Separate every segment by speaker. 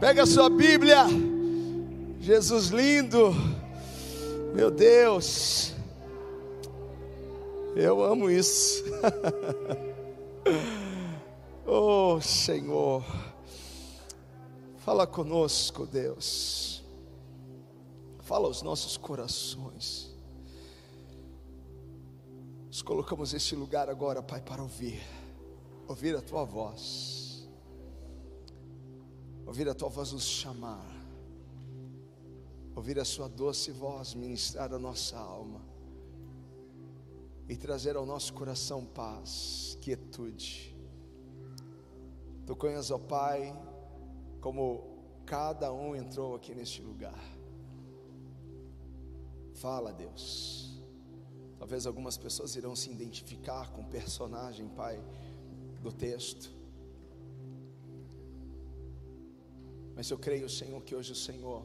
Speaker 1: Pega a sua Bíblia. Jesus lindo. Meu Deus. Eu amo isso. oh, Senhor. Fala conosco, Deus. Fala aos nossos corações. Nos colocamos nesse lugar agora, Pai, para ouvir. Ouvir a tua voz. Ouvir a tua voz nos chamar. Ouvir a sua doce voz ministrar a nossa alma. E trazer ao nosso coração paz, quietude. Tu conheces, ó Pai, como cada um entrou aqui neste lugar. Fala, Deus. Talvez algumas pessoas irão se identificar com o personagem, Pai, do texto. Mas eu creio, Senhor, que hoje o Senhor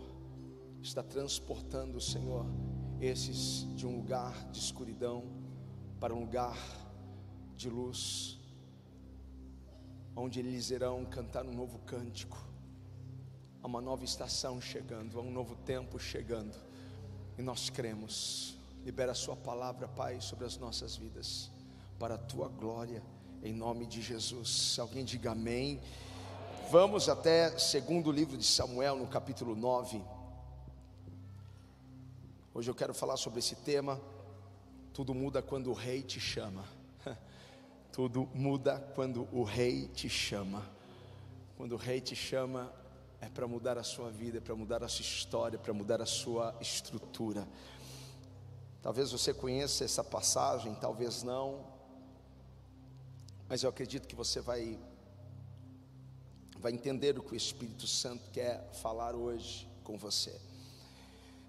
Speaker 1: está transportando, Senhor, esses de um lugar de escuridão para um lugar de luz, onde eles irão cantar um novo cântico, há uma nova estação chegando, há um novo tempo chegando, e nós cremos. Libera a Sua palavra, Pai, sobre as nossas vidas, para a Tua glória, em nome de Jesus. Alguém diga amém. Vamos até segundo livro de Samuel, no capítulo 9. Hoje eu quero falar sobre esse tema. Tudo muda quando o rei te chama. Tudo muda quando o rei te chama. Quando o rei te chama, é para mudar a sua vida, é para mudar a sua história, é para mudar a sua estrutura. Talvez você conheça essa passagem, talvez não, mas eu acredito que você vai vai entender o que o Espírito Santo quer falar hoje com você.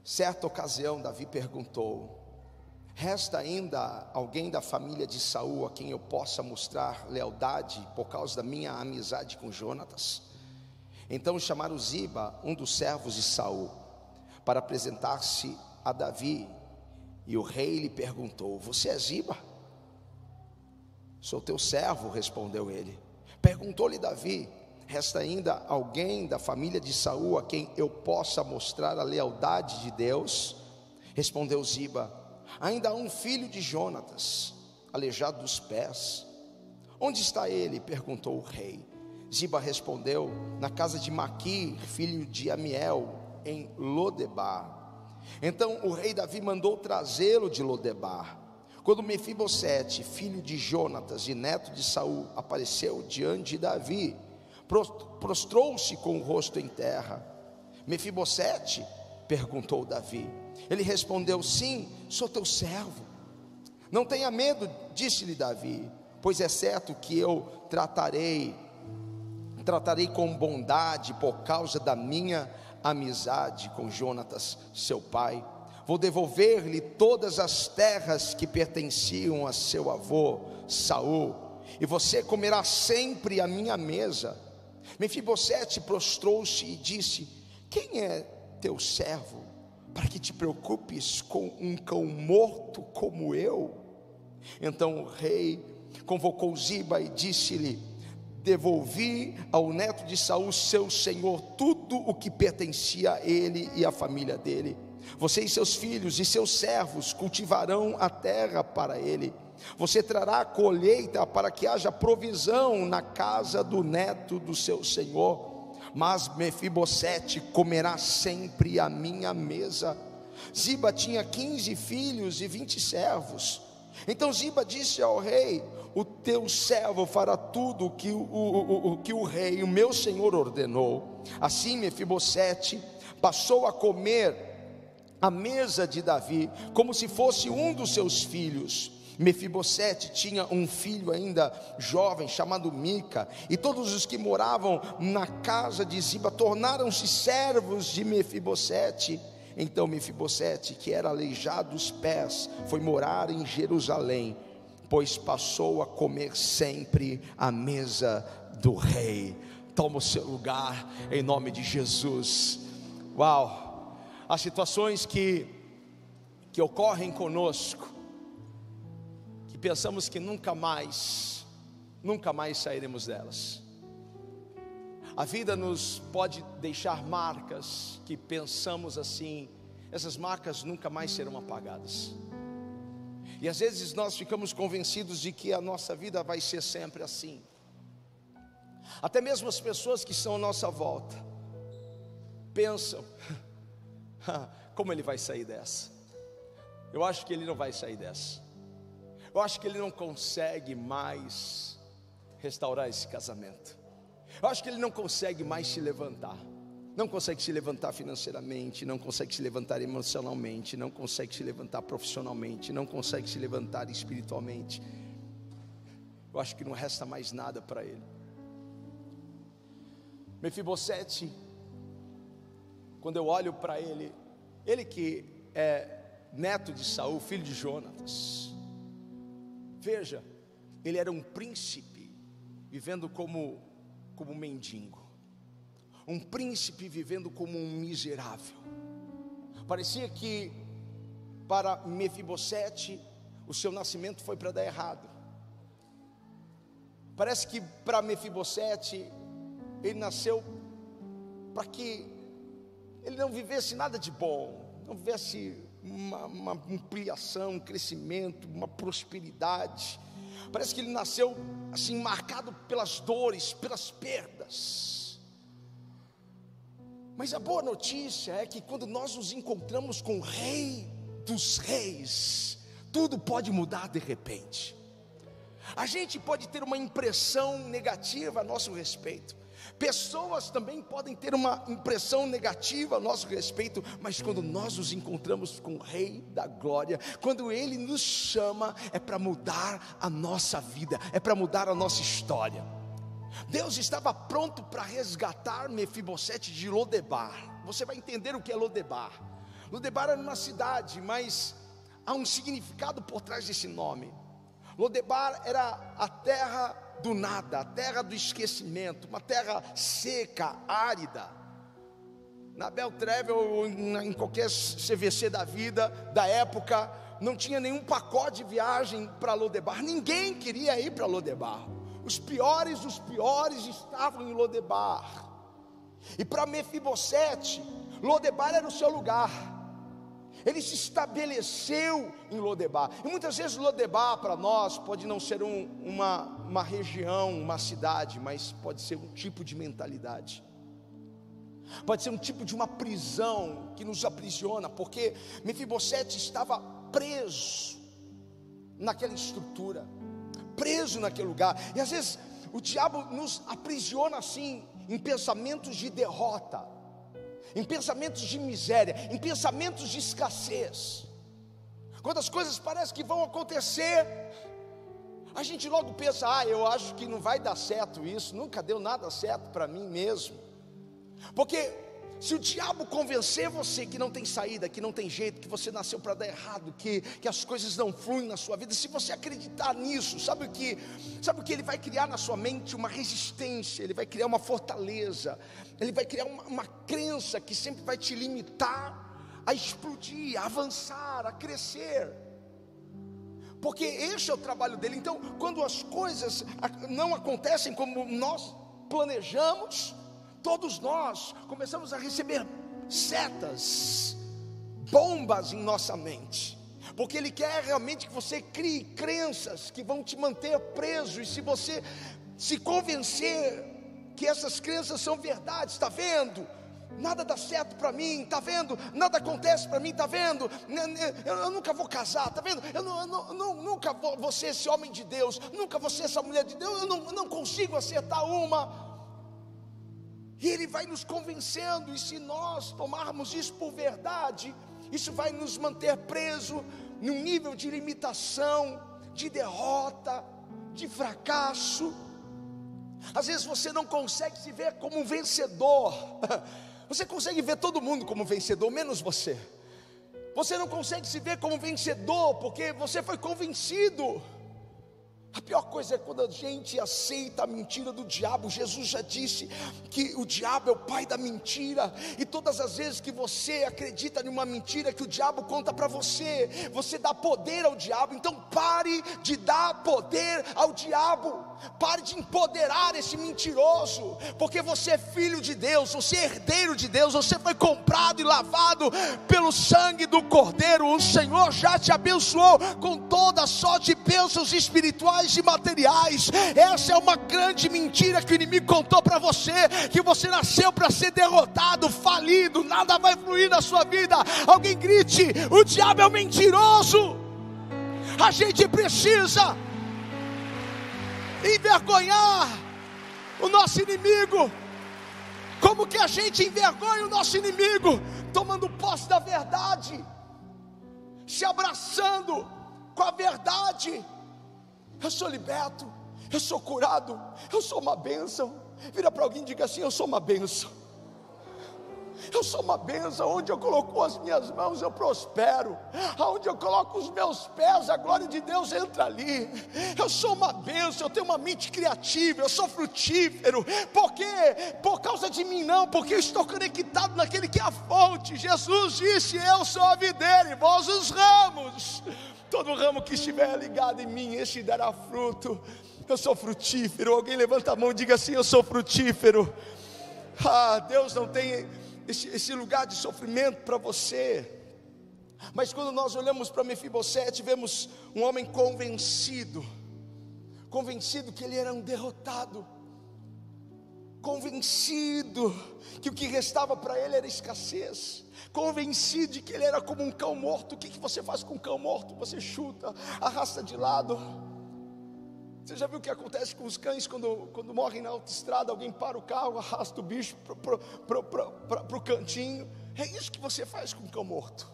Speaker 1: Certa ocasião, Davi perguntou: Resta ainda alguém da família de Saul a quem eu possa mostrar lealdade por causa da minha amizade com Jonatas? Então chamaram Ziba, um dos servos de Saul, para apresentar-se a Davi, e o rei lhe perguntou: Você é Ziba? Sou teu servo, respondeu ele. Perguntou-lhe Davi: Resta ainda alguém da família de Saul a quem eu possa mostrar a lealdade de Deus? Respondeu Ziba: Ainda há um filho de Jonatas, aleijado dos pés. Onde está ele? perguntou o rei. Ziba respondeu: Na casa de Maqui, filho de Amiel, em Lodebar. Então o rei Davi mandou trazê-lo de Lodebar. Quando Mefibosete, filho de Jonatas e neto de Saul, apareceu diante de Davi, prostrou-se com o rosto em terra. Mefibosete? perguntou Davi. Ele respondeu: Sim, sou teu servo. Não tenha medo, disse-lhe Davi, pois é certo que eu tratarei, tratarei com bondade por causa da minha amizade com Jonatas, seu pai. Vou devolver-lhe todas as terras que pertenciam a seu avô Saul, e você comerá sempre a minha mesa. Mefibosete prostrou-se e disse: Quem é teu servo para que te preocupes com um cão morto como eu? Então o rei convocou Ziba e disse-lhe: Devolvi ao neto de Saul, seu senhor, tudo o que pertencia a ele e à família dele. Você e seus filhos e seus servos cultivarão a terra para ele. Você trará a colheita para que haja provisão na casa do neto do seu senhor mas Mefibosete comerá sempre a minha mesa. Ziba tinha 15 filhos e 20 servos. Então Ziba disse ao rei: O teu servo fará tudo o que o, o, o, que o rei, o meu senhor, ordenou. Assim Mefibosete passou a comer a mesa de Davi, como se fosse um dos seus filhos. Mefibosete tinha um filho ainda jovem chamado Mica, e todos os que moravam na casa de Ziba tornaram-se servos de Mefibosete. Então Mefibosete, que era aleijado dos pés, foi morar em Jerusalém, pois passou a comer sempre à mesa do rei. Toma o seu lugar em nome de Jesus. Uau! As situações que que ocorrem conosco pensamos que nunca mais, nunca mais sairemos delas. A vida nos pode deixar marcas que pensamos assim, essas marcas nunca mais serão apagadas. E às vezes nós ficamos convencidos de que a nossa vida vai ser sempre assim. Até mesmo as pessoas que estão à nossa volta pensam: como ele vai sair dessa? Eu acho que ele não vai sair dessa. Eu acho que ele não consegue mais restaurar esse casamento. Eu acho que ele não consegue mais se levantar. Não consegue se levantar financeiramente, não consegue se levantar emocionalmente, não consegue se levantar profissionalmente, não consegue se levantar espiritualmente. Eu acho que não resta mais nada para ele. Mefibosete, quando eu olho para ele, ele que é neto de Saul, filho de Jonatas. Veja, ele era um príncipe vivendo como como mendigo. Um príncipe vivendo como um miserável. Parecia que para Mefibosete o seu nascimento foi para dar errado. Parece que para Mefibosete ele nasceu para que ele não vivesse nada de bom, não vivesse uma, uma ampliação, um crescimento, uma prosperidade. Parece que ele nasceu assim, marcado pelas dores, pelas perdas. Mas a boa notícia é que quando nós nos encontramos com o Rei dos Reis, tudo pode mudar de repente. A gente pode ter uma impressão negativa a nosso respeito, Pessoas também podem ter uma impressão negativa a nosso respeito, mas quando nós nos encontramos com o Rei da Glória, quando Ele nos chama, é para mudar a nossa vida, é para mudar a nossa história. Deus estava pronto para resgatar Mefibosete de Lodebar. Você vai entender o que é Lodebar. Lodebar era uma cidade, mas há um significado por trás desse nome. Lodebar era a terra do nada, a terra do esquecimento, uma terra seca, árida. Na Beltravel ou em qualquer CVC da vida, da época, não tinha nenhum pacote de viagem para Lodebar, ninguém queria ir para Lodebar. Os piores dos piores estavam em Lodebar. E para Mefibosete, Lodebar era o seu lugar ele se estabeleceu em Lodebar. E muitas vezes Lodebar para nós pode não ser um, uma, uma região, uma cidade, mas pode ser um tipo de mentalidade. Pode ser um tipo de uma prisão que nos aprisiona, porque Mefibosete estava preso naquela estrutura, preso naquele lugar. E às vezes o diabo nos aprisiona assim, em pensamentos de derrota em pensamentos de miséria, em pensamentos de escassez. Quando as coisas parecem que vão acontecer, a gente logo pensa: ah, eu acho que não vai dar certo isso, nunca deu nada certo para mim mesmo. Porque se o diabo convencer você que não tem saída, que não tem jeito, que você nasceu para dar errado, que, que as coisas não fluem na sua vida, se você acreditar nisso, sabe o que? Sabe o que ele vai criar na sua mente? Uma resistência, ele vai criar uma fortaleza, ele vai criar uma, uma crença que sempre vai te limitar a explodir, a avançar, a crescer. Porque este é o trabalho dele. Então, quando as coisas não acontecem como nós planejamos, todos nós começamos a receber setas, bombas em nossa mente, porque Ele quer realmente que você crie crenças que vão te manter preso, e se você se convencer que essas crenças são verdades, está vendo? Nada dá certo para mim, tá vendo? Nada acontece para mim, tá vendo? Eu, eu, nunca vou casar, tá vendo? Eu, eu nunca vou, vou, ser esse homem de Deus, nunca vou ser essa mulher de Deus, eu não, não consigo acertar uma. E Ele vai nos convencendo, e se nós tomarmos isso por verdade, isso vai nos manter preso num nível de limitação, de derrota, de fracasso. Às vezes você não consegue se ver como um vencedor, você consegue ver todo mundo como vencedor, menos você. Você não consegue se ver como vencedor porque você foi convencido A pior coisa é quando a gente aceita a mentira do diabo. Jesus já disse que o diabo é o pai da mentira, e todas as vezes que você acredita numa mentira que o diabo conta para você, você dá poder ao diabo. Então pare de dar poder ao diabo, pare de empoderar esse mentiroso, porque você é filho de Deus, você é herdeiro de Deus, você foi comprado e lavado pelo sangue do Cordeiro. O Senhor já te abençoou com toda sorte de bênçãos espirituais e materiais. Essa é uma grande mentira que o inimigo contou para você: que você nasceu para ser derrotado, falido, nada vai fluir na sua vida. Alguém grite: o diabo é um mentiroso. A gente precisa envergonhar o nosso inimigo. Como que a gente envergonha o nosso inimigo? Tomando posse da verdade, se abraçando com a verdade eu sou liberto, eu sou curado, eu sou uma bênção. Vira para alguém e diga assim: Eu sou uma bênção. Eu sou uma benção, onde eu coloco as minhas mãos eu prospero, aonde eu coloco os meus pés, a glória de Deus entra ali. Eu sou uma benção, eu tenho uma mente criativa, eu sou frutífero, porque por causa de mim não, porque eu estou conectado naquele que é a fonte. Jesus disse: Eu sou a videira e vós os ramos. Todo ramo que estiver ligado em mim, este dará fruto. Eu sou frutífero. Alguém levanta a mão e diga assim: Eu sou frutífero. Ah, Deus não tem esse, esse lugar de sofrimento para você. Mas quando nós olhamos para Mefibosete, vemos um homem convencido, convencido que ele era um derrotado, convencido que o que restava para ele era escassez, convencido de que ele era como um cão morto. O que, que você faz com um cão morto? Você chuta, arrasta de lado. Você já viu o que acontece com os cães quando, quando morrem na autoestrada? Alguém para o carro, arrasta o bicho para o cantinho. É isso que você faz com um cão morto.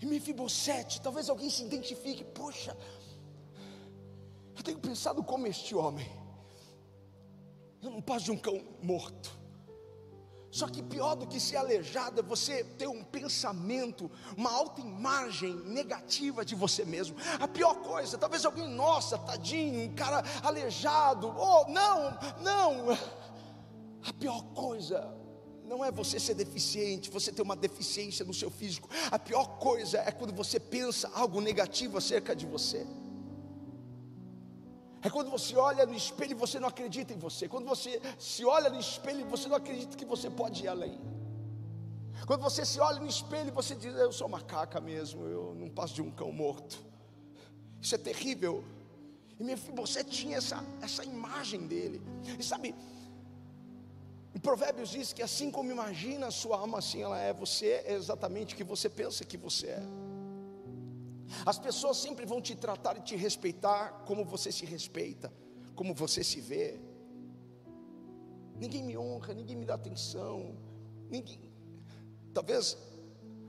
Speaker 1: E Mefibosete, talvez alguém se identifique, poxa, eu tenho pensado como este homem. Eu não passo de um cão morto. Só que pior do que ser aleijado é você ter um pensamento, uma autoimagem negativa de você mesmo. A pior coisa, talvez alguém, nossa, tadinho, um cara aleijado. Oh, não, não. A pior coisa não é você ser deficiente, você ter uma deficiência no seu físico. A pior coisa é quando você pensa algo negativo acerca de você. É quando você olha no espelho e você não acredita em você. Quando você se olha no espelho e você não acredita que você pode ir além. Quando você se olha no espelho e você diz: Eu sou macaca mesmo, eu não passo de um cão morto. Isso é terrível. E meu filho, você tinha essa, essa imagem dele. E sabe, em Provérbios diz que assim como imagina a sua alma, assim ela é. Você é exatamente o que você pensa que você é. As pessoas sempre vão te tratar e te respeitar como você se respeita, como você se vê. Ninguém me honra, ninguém me dá atenção. Ninguém. Talvez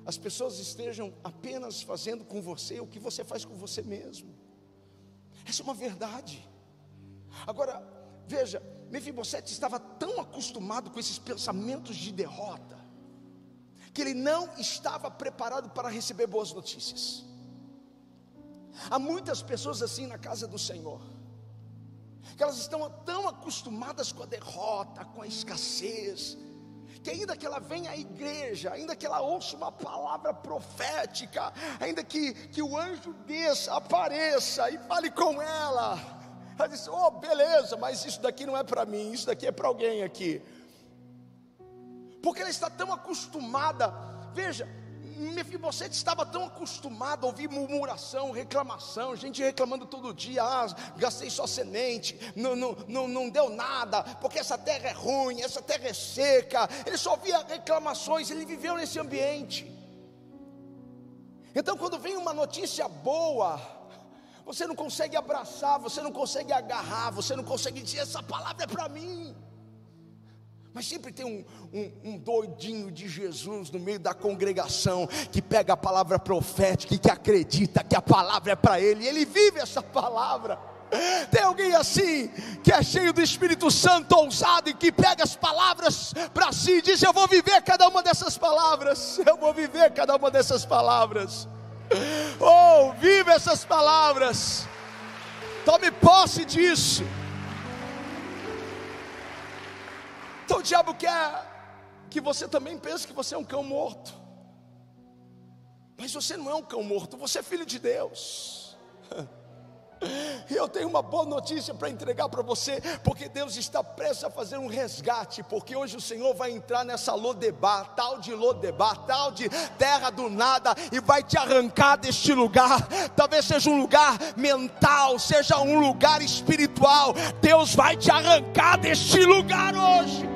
Speaker 1: as pessoas estejam apenas fazendo com você o que você faz com você mesmo. Essa é uma verdade. Agora, veja, Mefibosete estava tão acostumado com esses pensamentos de derrota, que ele não estava preparado para receber boas notícias. Há muitas pessoas assim na casa do Senhor, que elas estão tão acostumadas com a derrota, com a escassez, que ainda que ela venha à igreja, ainda que ela ouça uma palavra profética, ainda que, que o anjo desça, apareça e fale com ela, ela diz: Oh, beleza, mas isso daqui não é para mim, isso daqui é para alguém aqui, porque ela está tão acostumada, veja, Mefibosete estava tão acostumado a ouvir murmuração, reclamação, gente reclamando todo dia, ah, gastei só semente, não, não, não, não deu nada, porque essa terra é ruim, essa terra é seca, ele só ouvia reclamações, ele viveu nesse ambiente. Então quando vem uma notícia boa, você não consegue abraçar, você não consegue agarrar, você não consegue dizer essa palavra é para mim. Mas sempre tem um, um, um, doidinho de Jesus no meio da congregação que pega a palavra profética e que acredita que a palavra é para ele, e ele vive essa palavra. Tem alguém assim que é cheio do Espírito Santo, ousado e que pega as palavras para si e diz: Eu vou viver cada uma dessas palavras, eu vou viver cada uma dessas palavras. Oh, vive essas palavras. Tome posse disso. Então o diabo quer que você também pense que você é um cão morto. Mas você não é um cão morto, você é filho de Deus. E eu tenho uma boa notícia para entregar para você, porque Deus está prestes a fazer um resgate, porque hoje o Senhor vai entrar nessa Lodebar, tal de Lodebar, tal de terra do nada, e vai te arrancar deste lugar. Talvez seja um lugar mental, seja um lugar espiritual. Deus vai te arrancar deste lugar hoje.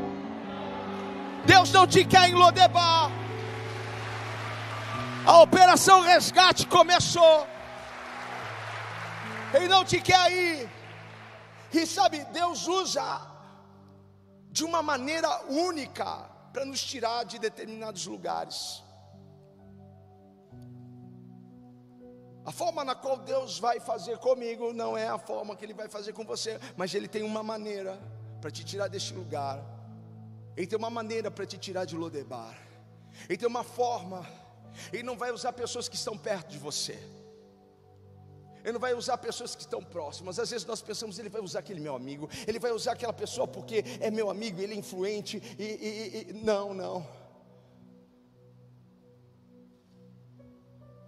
Speaker 1: Deus não te quer em Lodebar. A operação resgate começou. Ele não te quer aí. E sabe, Deus usa de uma maneira única para nos tirar de determinados lugares. A forma na qual Deus vai fazer comigo não é a forma que Ele vai fazer com você, mas Ele tem uma maneira para te tirar deste lugar. Ele tem uma maneira para te tirar de Lodebar. Ele tem uma forma. Ele não vai usar pessoas que estão perto de você. Ele não vai usar pessoas que estão próximas. Às vezes nós pensamos, ele vai usar aquele meu amigo, ele vai usar aquela pessoa porque é meu amigo, ele é influente. E, e, e, não, não.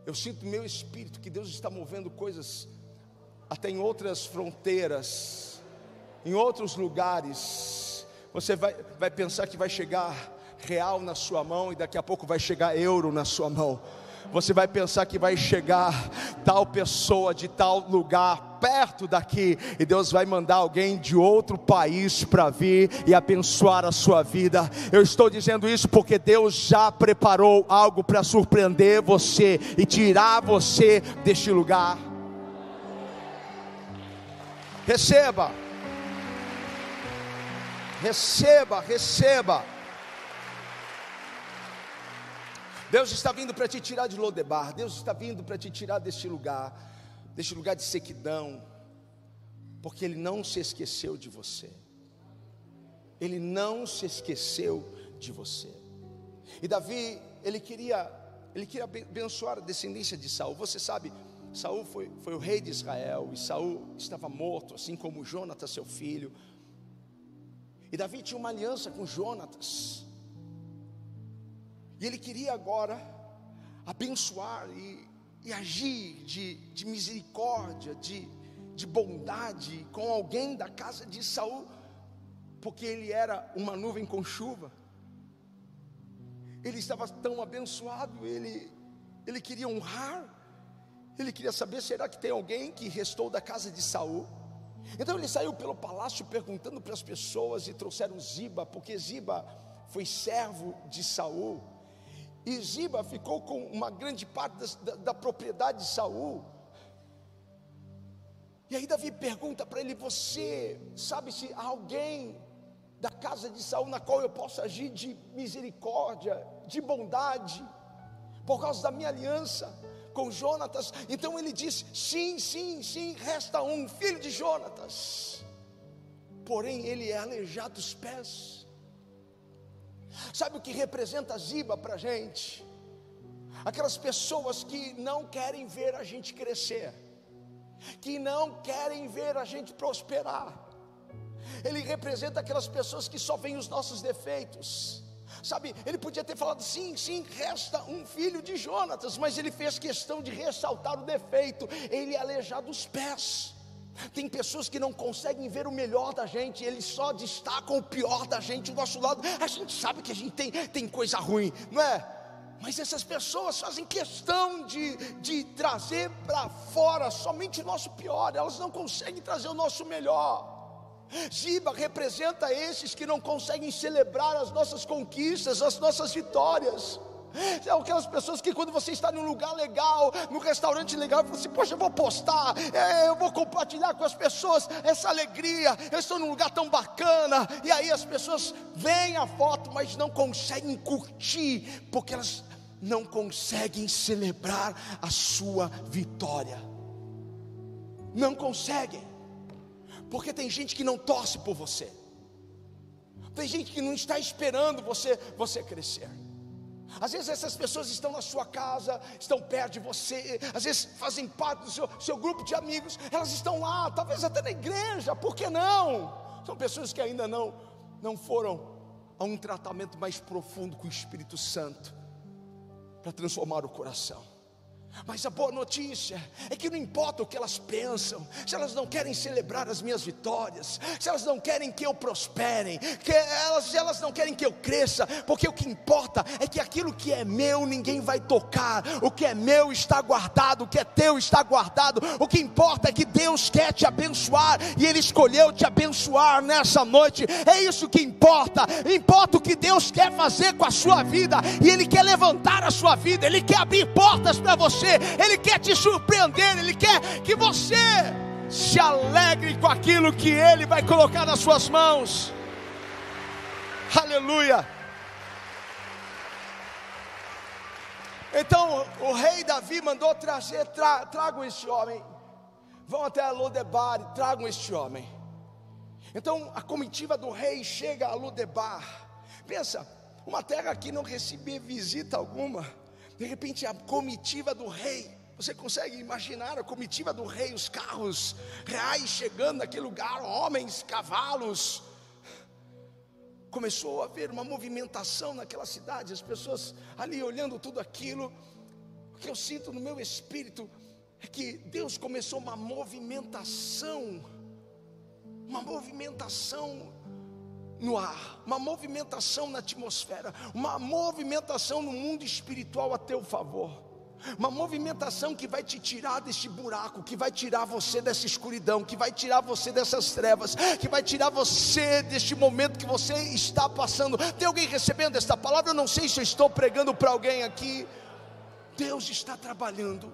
Speaker 1: Eu sinto meu espírito que Deus está movendo coisas até em outras fronteiras, em outros lugares. Você vai, vai pensar que vai chegar real na sua mão e daqui a pouco vai chegar euro na sua mão você vai pensar que vai chegar tal pessoa de tal lugar perto daqui, e Deus vai mandar alguém de outro país para vir e abençoar a sua vida. Eu estou dizendo isso porque Deus já preparou algo para surpreender você e tirar você deste lugar. Receba, receba, receba. Deus está vindo para te tirar de Lodebar, Deus está vindo para te tirar deste lugar, deste lugar de sequidão, porque Ele não se esqueceu de você, Ele não se esqueceu de você. E Davi, ele queria, ele queria abençoar a descendência de Saul. Você sabe, Saul foi, foi o rei de Israel e Saul estava morto, assim como Jonatas, seu filho. E Davi tinha uma aliança com Jonatas. E ele queria agora abençoar e, e agir de, de misericórdia, de, de bondade com alguém da casa de Saul, porque ele era uma nuvem com chuva. Ele estava tão abençoado, ele, ele queria honrar, ele queria saber: será que tem alguém que restou da casa de Saul? Então ele saiu pelo palácio perguntando para as pessoas e trouxeram Ziba, porque Ziba foi servo de Saul. E Ziba ficou com uma grande parte da, da propriedade de Saul. E aí Davi pergunta para ele: Você sabe se há alguém da casa de Saul na qual eu possa agir de misericórdia, de bondade, por causa da minha aliança com Jonatas? Então ele disse: Sim, sim, sim, resta um filho de Jonatas. Porém, ele é aleijado dos pés. Sabe o que representa Ziba para a gente? Aquelas pessoas que não querem ver a gente crescer, que não querem ver a gente prosperar. Ele representa aquelas pessoas que só veem os nossos defeitos. Sabe, ele podia ter falado sim, sim, resta um filho de Jonatas, mas ele fez questão de ressaltar o defeito, ele é aleijado dos pés. Tem pessoas que não conseguem ver o melhor da gente, eles só destacam o pior da gente do nosso lado. A gente sabe que a gente tem, tem coisa ruim, não é? Mas essas pessoas fazem questão de, de trazer para fora somente o nosso pior, elas não conseguem trazer o nosso melhor. Ziba representa esses que não conseguem celebrar as nossas conquistas, as nossas vitórias. São aquelas pessoas que quando você está num lugar legal, num restaurante legal, você assim, poxa, eu vou postar, é, eu vou compartilhar com as pessoas essa alegria, eu estou num lugar tão bacana, e aí as pessoas veem a foto, mas não conseguem curtir, porque elas não conseguem celebrar a sua vitória. Não conseguem, porque tem gente que não torce por você. Tem gente que não está esperando você você crescer. Às vezes essas pessoas estão na sua casa, estão perto de você, às vezes fazem parte do seu, seu grupo de amigos, elas estão lá, talvez até na igreja, por que não? São pessoas que ainda não, não foram a um tratamento mais profundo com o Espírito Santo para transformar o coração. Mas a boa notícia é que não importa o que elas pensam, se elas não querem celebrar as minhas vitórias, se elas não querem que eu prospere, que elas, se elas não querem que eu cresça, porque o que importa é que aquilo que é meu ninguém vai tocar, o que é meu está guardado, o que é teu está guardado, o que importa é que Deus quer te abençoar e Ele escolheu te abençoar nessa noite, é isso que importa, importa o que Deus quer fazer com a sua vida, e Ele quer levantar a sua vida, Ele quer abrir portas para você você, Ele quer te surpreender, Ele quer que você se alegre com aquilo que Ele vai colocar nas suas mãos. Aleluia. Então o rei Davi mandou trazer, tra, tragam este homem, vão até Lodebar e tragam este homem. Então a comitiva do rei chega a Lodebar. Pensa, uma terra que não recebia visita alguma de repente a comitiva do rei, você consegue imaginar a comitiva do rei, os carros reais chegando naquele lugar, homens, cavalos. Começou a haver uma movimentação naquela cidade, as pessoas ali olhando tudo aquilo. O que eu sinto no meu espírito é que Deus começou uma movimentação, uma movimentação no ar, uma movimentação na atmosfera, uma movimentação no mundo espiritual a teu favor. Uma movimentação que vai te tirar deste buraco, que vai tirar você dessa escuridão, que vai tirar você dessas trevas, que vai tirar você deste momento que você está passando. Tem alguém recebendo esta palavra? Eu não sei se eu estou pregando para alguém aqui. Deus está trabalhando.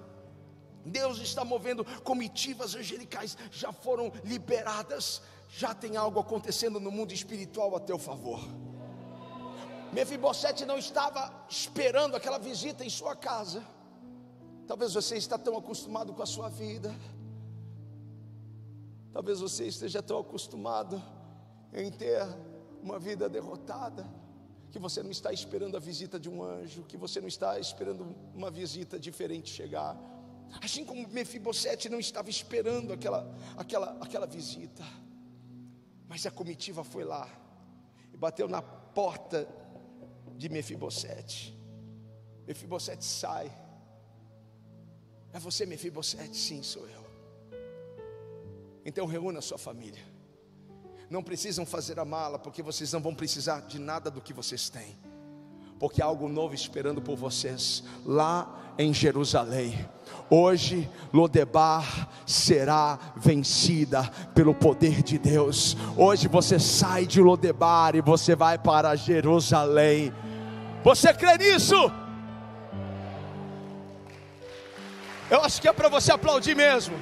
Speaker 1: Deus está movendo comitivas angelicais, já foram liberadas já tem algo acontecendo no mundo espiritual a teu favor. Mefibosete não estava esperando aquela visita em sua casa. Talvez você está tão acostumado com a sua vida. Talvez você esteja tão acostumado em ter uma vida derrotada, que você não está esperando a visita de um anjo, que você não está esperando uma visita diferente chegar. Assim como Mefibosete não estava esperando aquela, aquela, aquela visita. Mas a comitiva foi lá e bateu na porta de Mefibosete. Mefibosete sai. É você, Mefibosete? Sim, sou eu. Então reúna a sua família. Não precisam fazer a mala, porque vocês não vão precisar de nada do que vocês têm. Porque há algo novo esperando por vocês lá em Jerusalém. Hoje Lodebar será vencida pelo poder de Deus. Hoje você sai de Lodebar e você vai para Jerusalém. Você crê nisso? Eu acho que é para você aplaudir mesmo.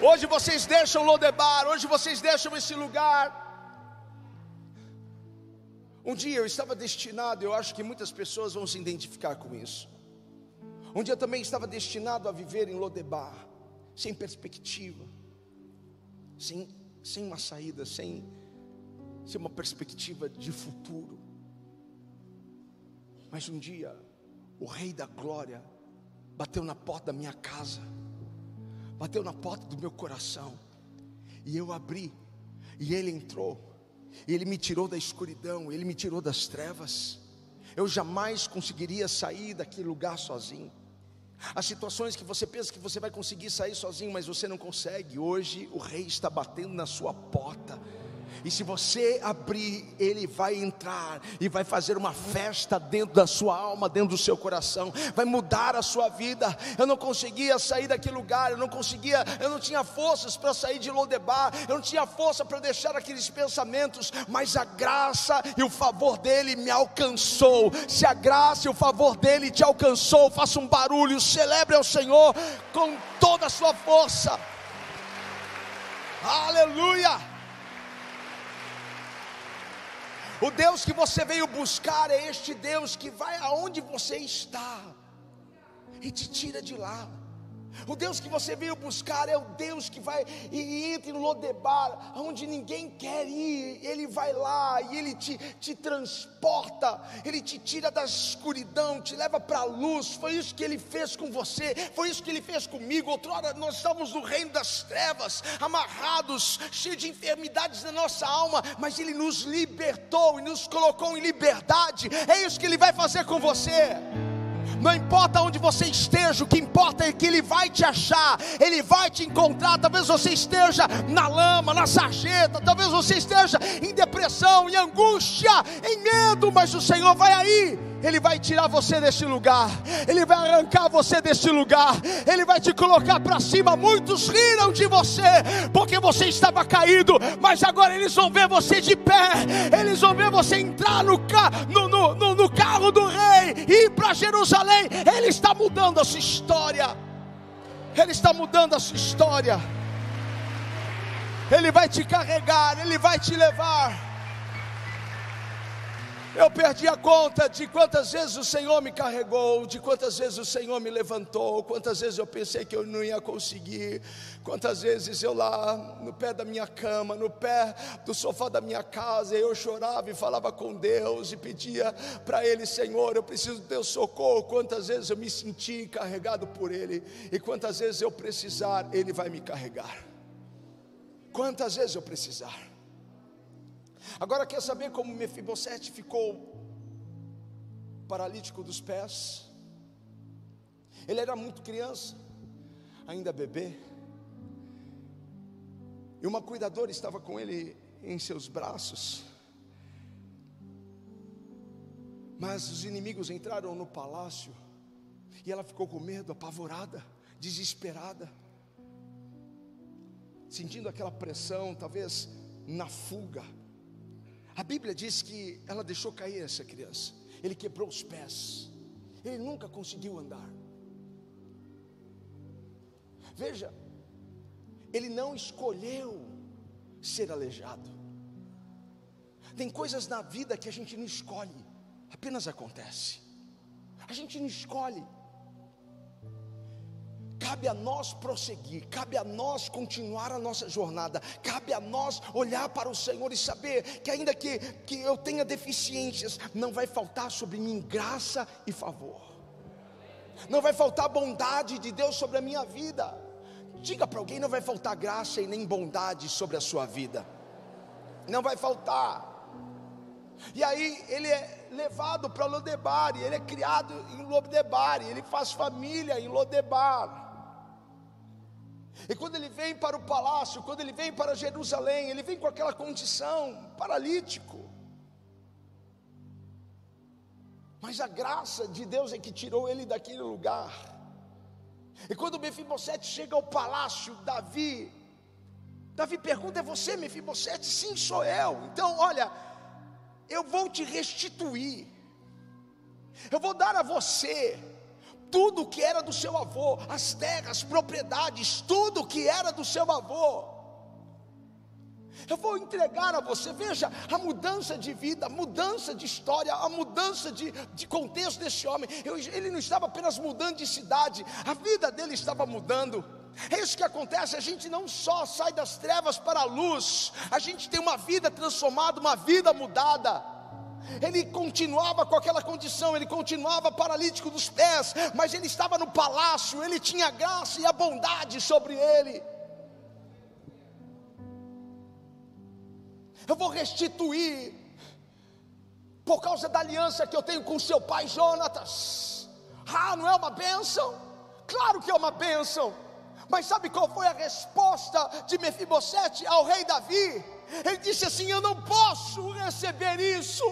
Speaker 1: Hoje vocês deixam Lodebar, hoje vocês deixam esse lugar. Um dia eu estava destinado, eu acho que muitas pessoas vão se identificar com isso. Um dia eu também estava destinado a viver em Lodebar, sem perspectiva, sem, sem uma saída, sem, sem uma perspectiva de futuro. Mas um dia, o Rei da Glória bateu na porta da minha casa, bateu na porta do meu coração, e eu abri, e ele entrou ele me tirou da escuridão, Ele me tirou das trevas. Eu jamais conseguiria sair daquele lugar sozinho. As situações que você pensa que você vai conseguir sair sozinho, mas você não consegue. Hoje o Rei está batendo na sua porta e se você abrir, Ele vai entrar e vai fazer uma festa dentro da sua alma, dentro do seu coração, vai mudar a sua vida. Eu não conseguia sair daquele lugar, eu não conseguia, eu não tinha forças para sair de Lodebar, eu não tinha força para deixar aqueles pensamentos, mas a graça e o favor dele me alcançou. Se a graça e o favor dele te alcançou, faça um barulho, celebre ao Senhor com toda a sua força. Aleluia! O Deus que você veio buscar é este Deus que vai aonde você está e te tira de lá. O Deus que você veio buscar é o Deus que vai e entra em Lodebar, onde ninguém quer ir. Ele vai lá e ele te, te transporta, ele te tira da escuridão, te leva para a luz. Foi isso que ele fez com você, foi isso que ele fez comigo. Outrora nós estávamos no reino das trevas, amarrados, cheios de enfermidades na nossa alma, mas ele nos libertou e nos colocou em liberdade. É isso que ele vai fazer com você. Não importa onde você esteja, o que importa é que Ele vai te achar, Ele vai te encontrar. Talvez você esteja na lama, na sarjeta, talvez você esteja em depressão, em angústia, em medo, mas o Senhor vai aí ele vai tirar você desse lugar, Ele vai arrancar você desse lugar, Ele vai te colocar para cima. Muitos riram de você, porque você estava caído, mas agora eles vão ver você de pé, eles vão ver você entrar no, no, no, no carro do rei ir para Jerusalém. Ele está mudando a sua história, Ele está mudando a sua história. Ele vai te carregar, Ele vai te levar. Eu perdi a conta de quantas vezes o Senhor me carregou, de quantas vezes o Senhor me levantou, quantas vezes eu pensei que eu não ia conseguir, quantas vezes eu lá no pé da minha cama, no pé do sofá da minha casa, eu chorava e falava com Deus e pedia para Ele, Senhor, eu preciso do teu socorro. Quantas vezes eu me senti carregado por Ele, e quantas vezes eu precisar, Ele vai me carregar. Quantas vezes eu precisar. Agora quer saber como Mefibosete ficou paralítico dos pés? Ele era muito criança, ainda bebê. E uma cuidadora estava com ele em seus braços. Mas os inimigos entraram no palácio e ela ficou com medo, apavorada, desesperada, sentindo aquela pressão, talvez na fuga. A Bíblia diz que ela deixou cair essa criança. Ele quebrou os pés. Ele nunca conseguiu andar. Veja, ele não escolheu ser aleijado. Tem coisas na vida que a gente não escolhe, apenas acontece. A gente não escolhe. Cabe a nós prosseguir, cabe a nós continuar a nossa jornada, cabe a nós olhar para o Senhor e saber que, ainda que, que eu tenha deficiências, não vai faltar sobre mim graça e favor, não vai faltar bondade de Deus sobre a minha vida. Diga para alguém: não vai faltar graça e nem bondade sobre a sua vida, não vai faltar. E aí ele é levado para Lodebar, e ele é criado em Lodebar, e ele faz família em Lodebar. E quando ele vem para o palácio, quando ele vem para Jerusalém, ele vem com aquela condição, paralítico. Mas a graça de Deus é que tirou ele daquele lugar. E quando Mefibosete chega ao palácio, Davi, Davi pergunta: É você, Mefibosete? Sim, sou eu. Então, olha, eu vou te restituir. Eu vou dar a você tudo que era do seu avô, as terras, propriedades, tudo que era do seu avô. Eu vou entregar a você, veja a mudança de vida, a mudança de história, a mudança de, de contexto desse homem. Eu, ele não estava apenas mudando de cidade, a vida dele estava mudando. É isso que acontece, a gente não só sai das trevas para a luz, a gente tem uma vida transformada, uma vida mudada ele continuava com aquela condição, ele continuava paralítico dos pés, mas ele estava no palácio, ele tinha graça e a bondade sobre ele. Eu vou restituir, por causa da aliança que eu tenho com seu pai Jonatas. Ah, não é uma bênção? Claro que é uma bênção. Mas sabe qual foi a resposta de Mefibosete ao rei Davi? Ele disse assim: Eu não posso receber isso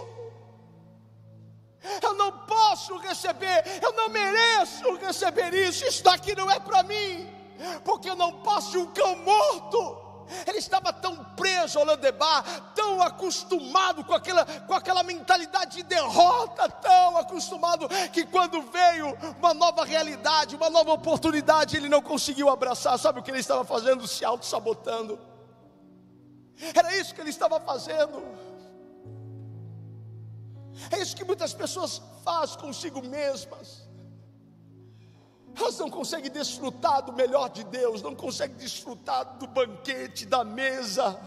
Speaker 1: eu não posso receber, eu não mereço receber isso, isso daqui não é para mim, porque eu não posso um cão morto. Ele estava tão preso ao Landebar, tão acostumado com aquela, com aquela mentalidade de derrota, tão acostumado que quando veio uma nova realidade, uma nova oportunidade, ele não conseguiu abraçar. Sabe o que ele estava fazendo? Se auto-sabotando. Era isso que ele estava fazendo. É isso que muitas pessoas fazem consigo mesmas. elas não conseguem desfrutar do melhor de Deus, não conseguem desfrutar do banquete, da mesa,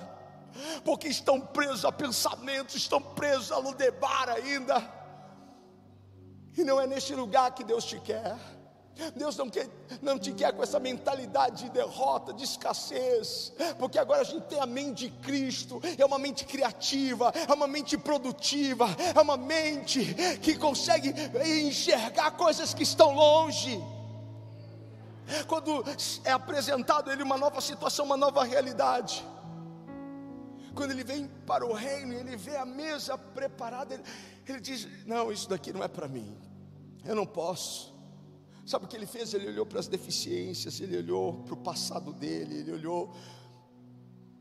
Speaker 1: porque estão presos a pensamentos, estão presos a Ludebar ainda, e não é neste lugar que Deus te quer. Deus não, quer, não te quer com essa mentalidade de derrota, de escassez, porque agora a gente tem a mente de Cristo, é uma mente criativa, é uma mente produtiva, é uma mente que consegue enxergar coisas que estão longe. Quando é apresentado a ele uma nova situação, uma nova realidade, quando ele vem para o reino ele vê a mesa preparada, ele, ele diz: Não, isso daqui não é para mim, eu não posso. Sabe o que ele fez? Ele olhou para as deficiências, ele olhou para o passado dele, ele olhou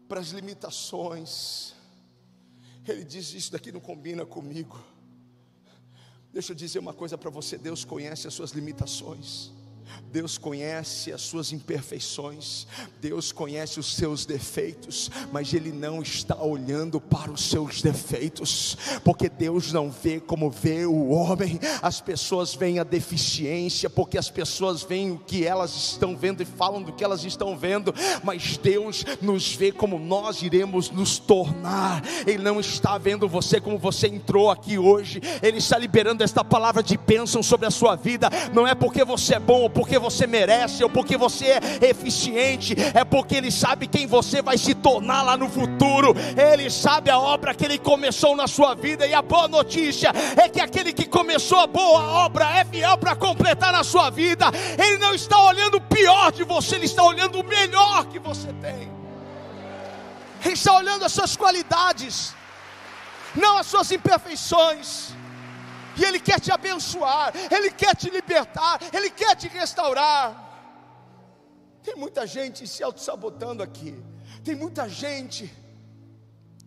Speaker 1: para as limitações. Ele diz: Isso daqui não combina comigo. Deixa eu dizer uma coisa para você: Deus conhece as suas limitações. Deus conhece as suas imperfeições, Deus conhece os seus defeitos, mas Ele não está olhando para os seus defeitos, porque Deus não vê como vê o homem. As pessoas veem a deficiência, porque as pessoas veem o que elas estão vendo e falam do que elas estão vendo, mas Deus nos vê como nós iremos nos tornar. Ele não está vendo você como você entrou aqui hoje, Ele está liberando esta palavra de bênção sobre a sua vida, não é porque você é bom ou porque você merece ou porque você é eficiente, é porque Ele sabe quem você vai se tornar lá no futuro, Ele sabe a obra que Ele começou na sua vida, e a boa notícia é que aquele que começou a boa obra é fiel para completar na sua vida, Ele não está olhando o pior de você, Ele está olhando o melhor que você tem, Ele está olhando as suas qualidades, não as suas imperfeições e Ele quer te abençoar, Ele quer te libertar, Ele quer te restaurar. Tem muita gente se auto-sabotando aqui, tem muita gente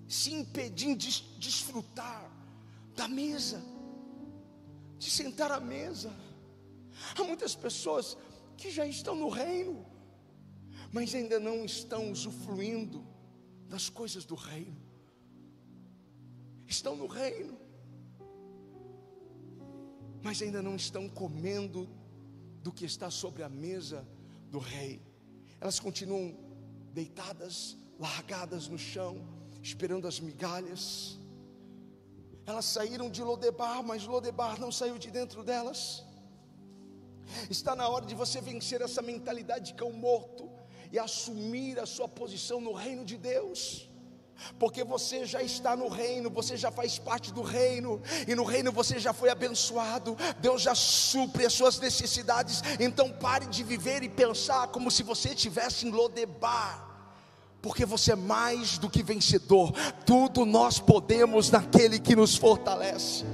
Speaker 1: se impedindo de desfrutar da mesa, de sentar à mesa. Há muitas pessoas que já estão no reino, mas ainda não estão usufruindo das coisas do reino. Estão no reino, mas ainda não estão comendo do que está sobre a mesa do rei. Elas continuam deitadas, largadas no chão, esperando as migalhas. Elas saíram de Lodebar, mas Lodebar não saiu de dentro delas. Está na hora de você vencer essa mentalidade de cão morto e assumir a sua posição no reino de Deus porque você já está no reino, você já faz parte do reino, e no reino você já foi abençoado, Deus já supre as suas necessidades. Então pare de viver e pensar como se você estivesse em Lodebar. Porque você é mais do que vencedor, tudo nós podemos naquele que nos fortalece.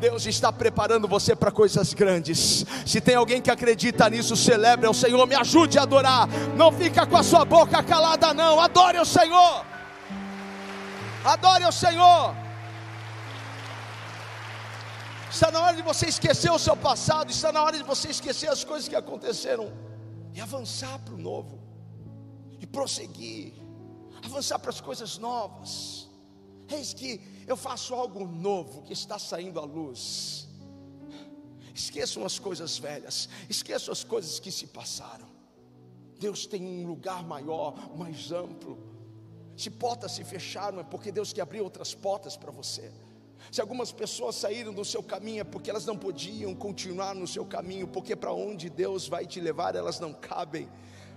Speaker 1: Deus está preparando você para coisas grandes. Se tem alguém que acredita nisso, celebre ao Senhor, me ajude a adorar. Não fica com a sua boca calada, não. Adore o Senhor. Adore ao Senhor. Está na hora de você esquecer o seu passado, está na hora de você esquecer as coisas que aconteceram e avançar para o novo, e prosseguir, avançar para as coisas novas. Eis que eu faço algo novo que está saindo à luz. Esqueçam as coisas velhas, esqueçam as coisas que se passaram. Deus tem um lugar maior, mais amplo, se portas se fecharam, é porque Deus quer abrir outras portas para você. Se algumas pessoas saíram do seu caminho, é porque elas não podiam continuar no seu caminho, porque para onde Deus vai te levar, elas não cabem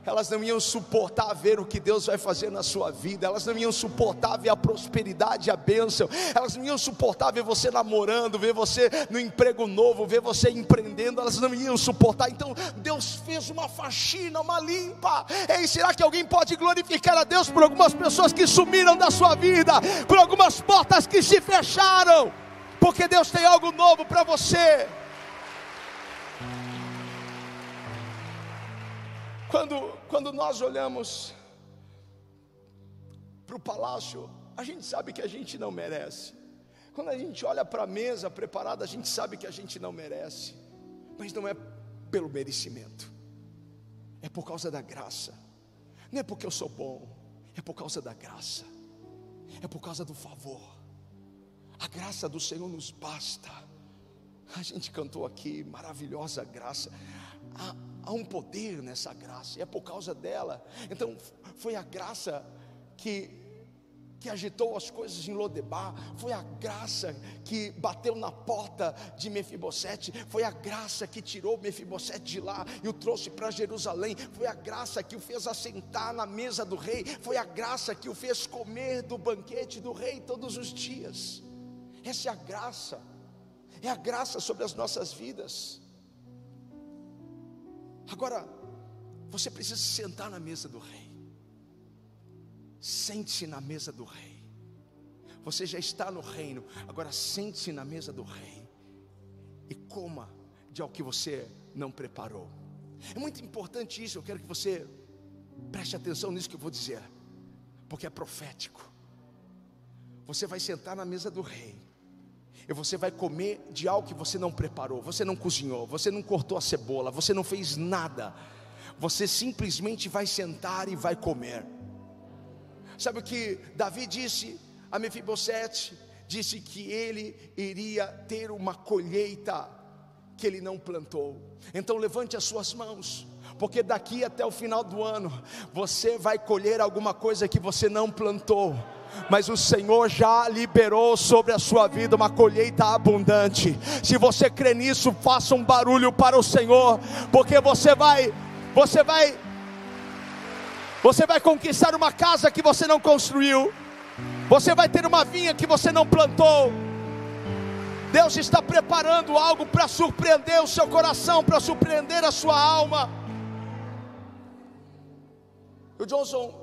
Speaker 1: elas não iam suportar ver o que Deus vai fazer na sua vida, elas não iam suportar ver a prosperidade, a bênção, elas não iam suportar ver você namorando, ver você no emprego novo, ver você empreendendo, elas não iam suportar. Então Deus fez uma faxina, uma limpa. Ei, será que alguém pode glorificar a Deus por algumas pessoas que sumiram da sua vida, por algumas portas que se fecharam? Porque Deus tem algo novo para você. Quando, quando nós olhamos para o palácio, a gente sabe que a gente não merece. Quando a gente olha para a mesa preparada, a gente sabe que a gente não merece. Mas não é pelo merecimento, é por causa da graça. Não é porque eu sou bom, é por causa da graça, é por causa do favor. A graça do Senhor nos basta. A gente cantou aqui, maravilhosa graça há, há um poder nessa graça, e é por causa dela. Então, foi a graça que que agitou as coisas em Lodebar, foi a graça que bateu na porta de Mefibosete, foi a graça que tirou Mefibosete de lá e o trouxe para Jerusalém, foi a graça que o fez assentar na mesa do rei, foi a graça que o fez comer do banquete do rei todos os dias. Essa é a graça, é a graça sobre as nossas vidas. Agora, você precisa sentar na mesa do rei. Sente-se na mesa do rei. Você já está no reino, agora sente-se na mesa do rei e coma de algo que você não preparou. É muito importante isso, eu quero que você preste atenção nisso que eu vou dizer, porque é profético. Você vai sentar na mesa do rei, e você vai comer de algo que você não preparou, você não cozinhou, você não cortou a cebola, você não fez nada, você simplesmente vai sentar e vai comer. Sabe o que Davi disse a Mefibosete? Disse que ele iria ter uma colheita que ele não plantou. Então levante as suas mãos, porque daqui até o final do ano você vai colher alguma coisa que você não plantou mas o Senhor já liberou sobre a sua vida uma colheita abundante. Se você crê nisso, faça um barulho para o Senhor, porque você vai, você vai você vai conquistar uma casa que você não construiu. Você vai ter uma vinha que você não plantou. Deus está preparando algo para surpreender o seu coração, para surpreender a sua alma. O Johnson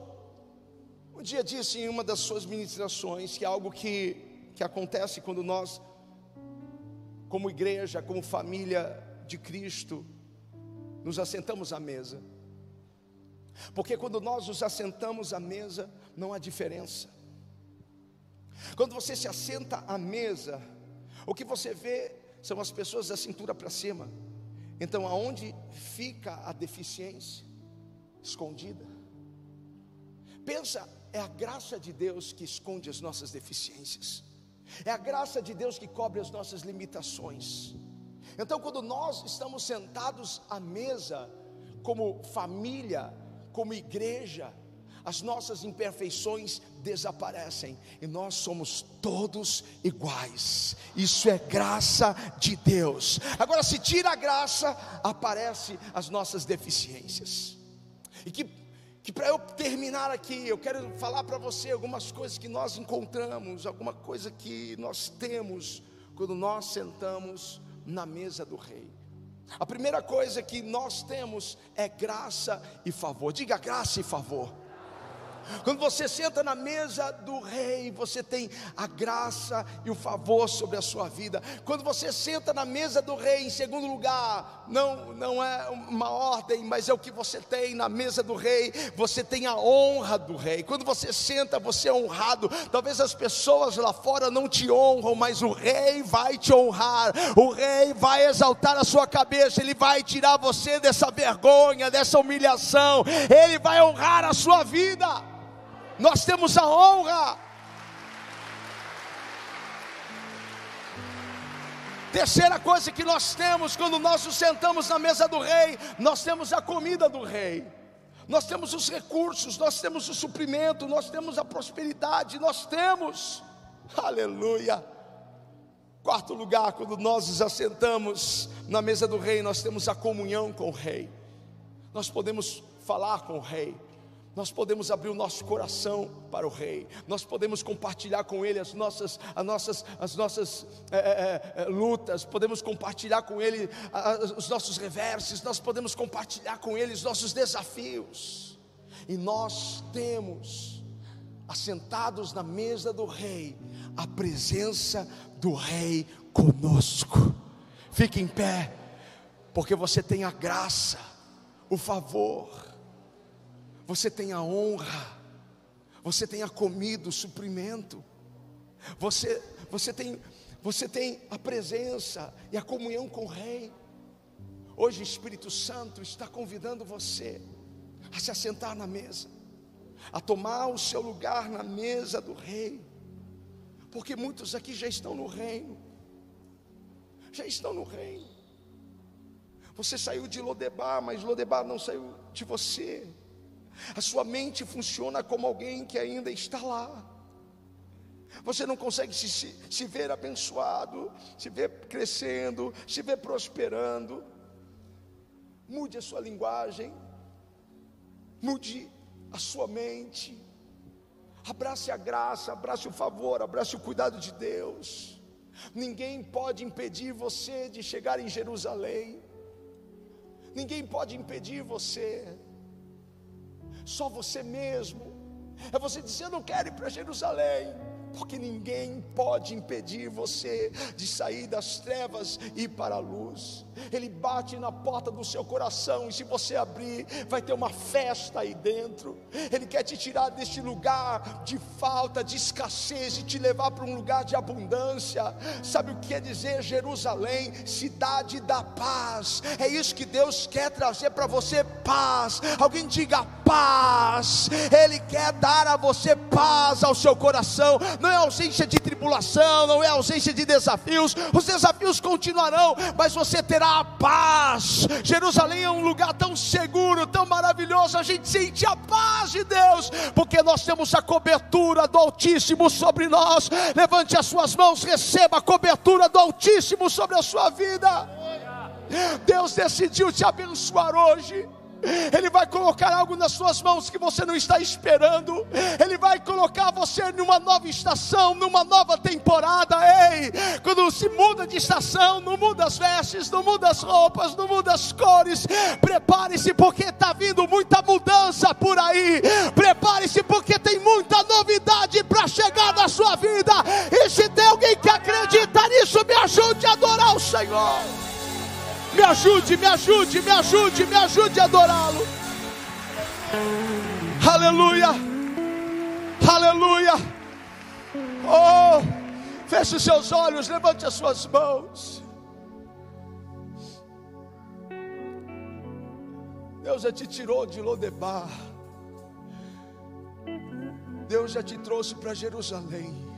Speaker 1: um dia disse em uma das suas ministrações que é algo que, que acontece quando nós, como igreja, como família de Cristo, nos assentamos à mesa. Porque quando nós nos assentamos à mesa, não há diferença. Quando você se assenta à mesa, o que você vê são as pessoas da cintura para cima. Então, aonde fica a deficiência? Escondida. Pensa, é a graça de Deus que esconde as nossas deficiências. É a graça de Deus que cobre as nossas limitações. Então, quando nós estamos sentados à mesa, como família, como igreja, as nossas imperfeições desaparecem e nós somos todos iguais. Isso é graça de Deus. Agora, se tira a graça, aparece as nossas deficiências. E que, que para eu terminar aqui, eu quero falar para você algumas coisas que nós encontramos, alguma coisa que nós temos quando nós sentamos na mesa do Rei. A primeira coisa que nós temos é graça e favor. Diga graça e favor. Quando você senta na mesa do rei, você tem a graça e o favor sobre a sua vida. Quando você senta na mesa do rei, em segundo lugar, não, não é uma ordem, mas é o que você tem na mesa do rei, você tem a honra do rei. Quando você senta, você é honrado. Talvez as pessoas lá fora não te honram, mas o rei vai te honrar, o rei vai exaltar a sua cabeça, ele vai tirar você dessa vergonha, dessa humilhação, ele vai honrar a sua vida nós temos a honra. Terceira coisa que nós temos quando nós nos sentamos na mesa do rei, nós temos a comida do rei, nós temos os recursos, nós temos o suprimento, nós temos a prosperidade, nós temos, aleluia. Quarto lugar, quando nós nos assentamos na mesa do rei, nós temos a comunhão com o rei, nós podemos falar com o rei, nós podemos abrir o nosso coração para o Rei, nós podemos compartilhar com Ele as nossas, as nossas, as nossas é, é, é, lutas, podemos compartilhar com Ele os nossos reversos, nós podemos compartilhar com Ele os nossos desafios, e nós temos, assentados na mesa do Rei, a presença do Rei conosco. Fique em pé, porque você tem a graça, o favor, você tem a honra, você tem a comida, o suprimento, você, você, tem, você tem a presença e a comunhão com o Rei. Hoje o Espírito Santo está convidando você a se assentar na mesa, a tomar o seu lugar na mesa do Rei, porque muitos aqui já estão no reino, já estão no reino. Você saiu de Lodebar, mas Lodebar não saiu de você. A sua mente funciona como alguém que ainda está lá. Você não consegue se, se, se ver abençoado, se ver crescendo, se ver prosperando. Mude a sua linguagem, mude a sua mente. Abrace a graça, abrace o favor, abrace o cuidado de Deus. Ninguém pode impedir você de chegar em Jerusalém. Ninguém pode impedir você. Só você mesmo. É você dizer: Eu não quero ir para Jerusalém porque ninguém pode impedir você de sair das trevas e para a luz. Ele bate na porta do seu coração e se você abrir, vai ter uma festa aí dentro. Ele quer te tirar deste lugar de falta, de escassez e te levar para um lugar de abundância. Sabe o que quer dizer Jerusalém, cidade da paz? É isso que Deus quer trazer para você paz. Alguém diga paz. Ele quer dar a você paz ao seu coração não é ausência de tribulação, não é ausência de desafios, os desafios continuarão, mas você terá a paz. Jerusalém é um lugar tão seguro, tão maravilhoso, a gente sente a paz de Deus, porque nós temos a cobertura do Altíssimo sobre nós. Levante as suas mãos, receba a cobertura do Altíssimo sobre a sua vida. Deus decidiu te abençoar hoje. Ele vai colocar algo nas suas mãos que você não está esperando. Ele vai colocar você numa nova estação, numa nova temporada. Ei, quando se muda de estação, não muda as vestes, não muda as roupas, não muda as cores. Prepare-se porque está vindo muita mudança por aí. Prepare-se porque tem muita novidade para chegar na sua vida. E se tem alguém que acredita nisso, me ajude a adorar o Senhor. Me ajude, me ajude, me ajude, me ajude a adorá-lo. Aleluia. Aleluia. Oh, feche os seus olhos, levante as suas mãos. Deus já te tirou de Lodebar. Deus já te trouxe para Jerusalém.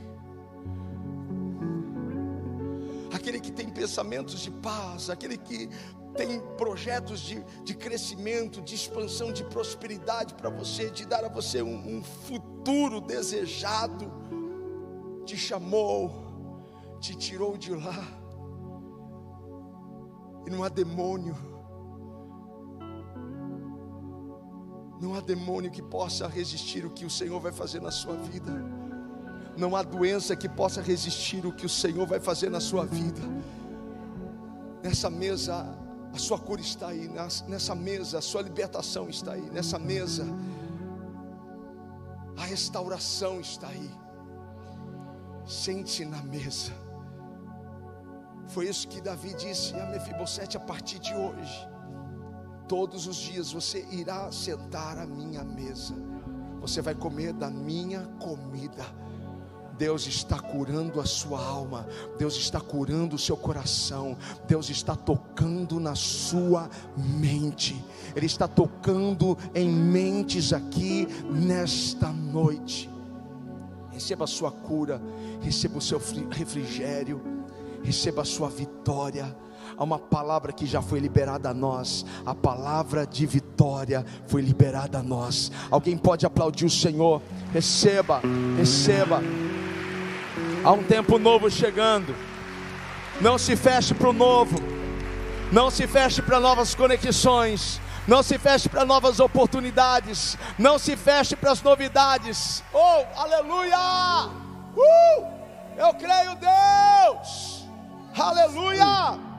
Speaker 1: Aquele que tem pensamentos de paz, aquele que tem projetos de, de crescimento, de expansão, de prosperidade para você, de dar a você um, um futuro desejado, te chamou, te tirou de lá, e não há demônio, não há demônio que possa resistir o que o Senhor vai fazer na sua vida não há doença que possa resistir o que o Senhor vai fazer na sua vida. Nessa mesa, a sua cura está aí, nessa mesa, a sua libertação está aí, nessa mesa, a restauração está aí. Sente-se na mesa. Foi isso que Davi disse a Mefibosete a partir de hoje. Todos os dias você irá sentar à minha mesa. Você vai comer da minha comida Deus está curando a sua alma, Deus está curando o seu coração, Deus está tocando na sua mente, Ele está tocando em mentes aqui nesta noite. Receba a sua cura, receba o seu refrigério, receba a sua vitória. Há uma palavra que já foi liberada a nós, a palavra de vitória foi liberada a nós. Alguém pode aplaudir o Senhor? Receba, receba. Há um tempo novo chegando. Não se feche para o novo. Não se feche para novas conexões. Não se feche para novas oportunidades. Não se feche para as novidades. Oh, aleluia! Uh! Eu creio, Deus! Aleluia!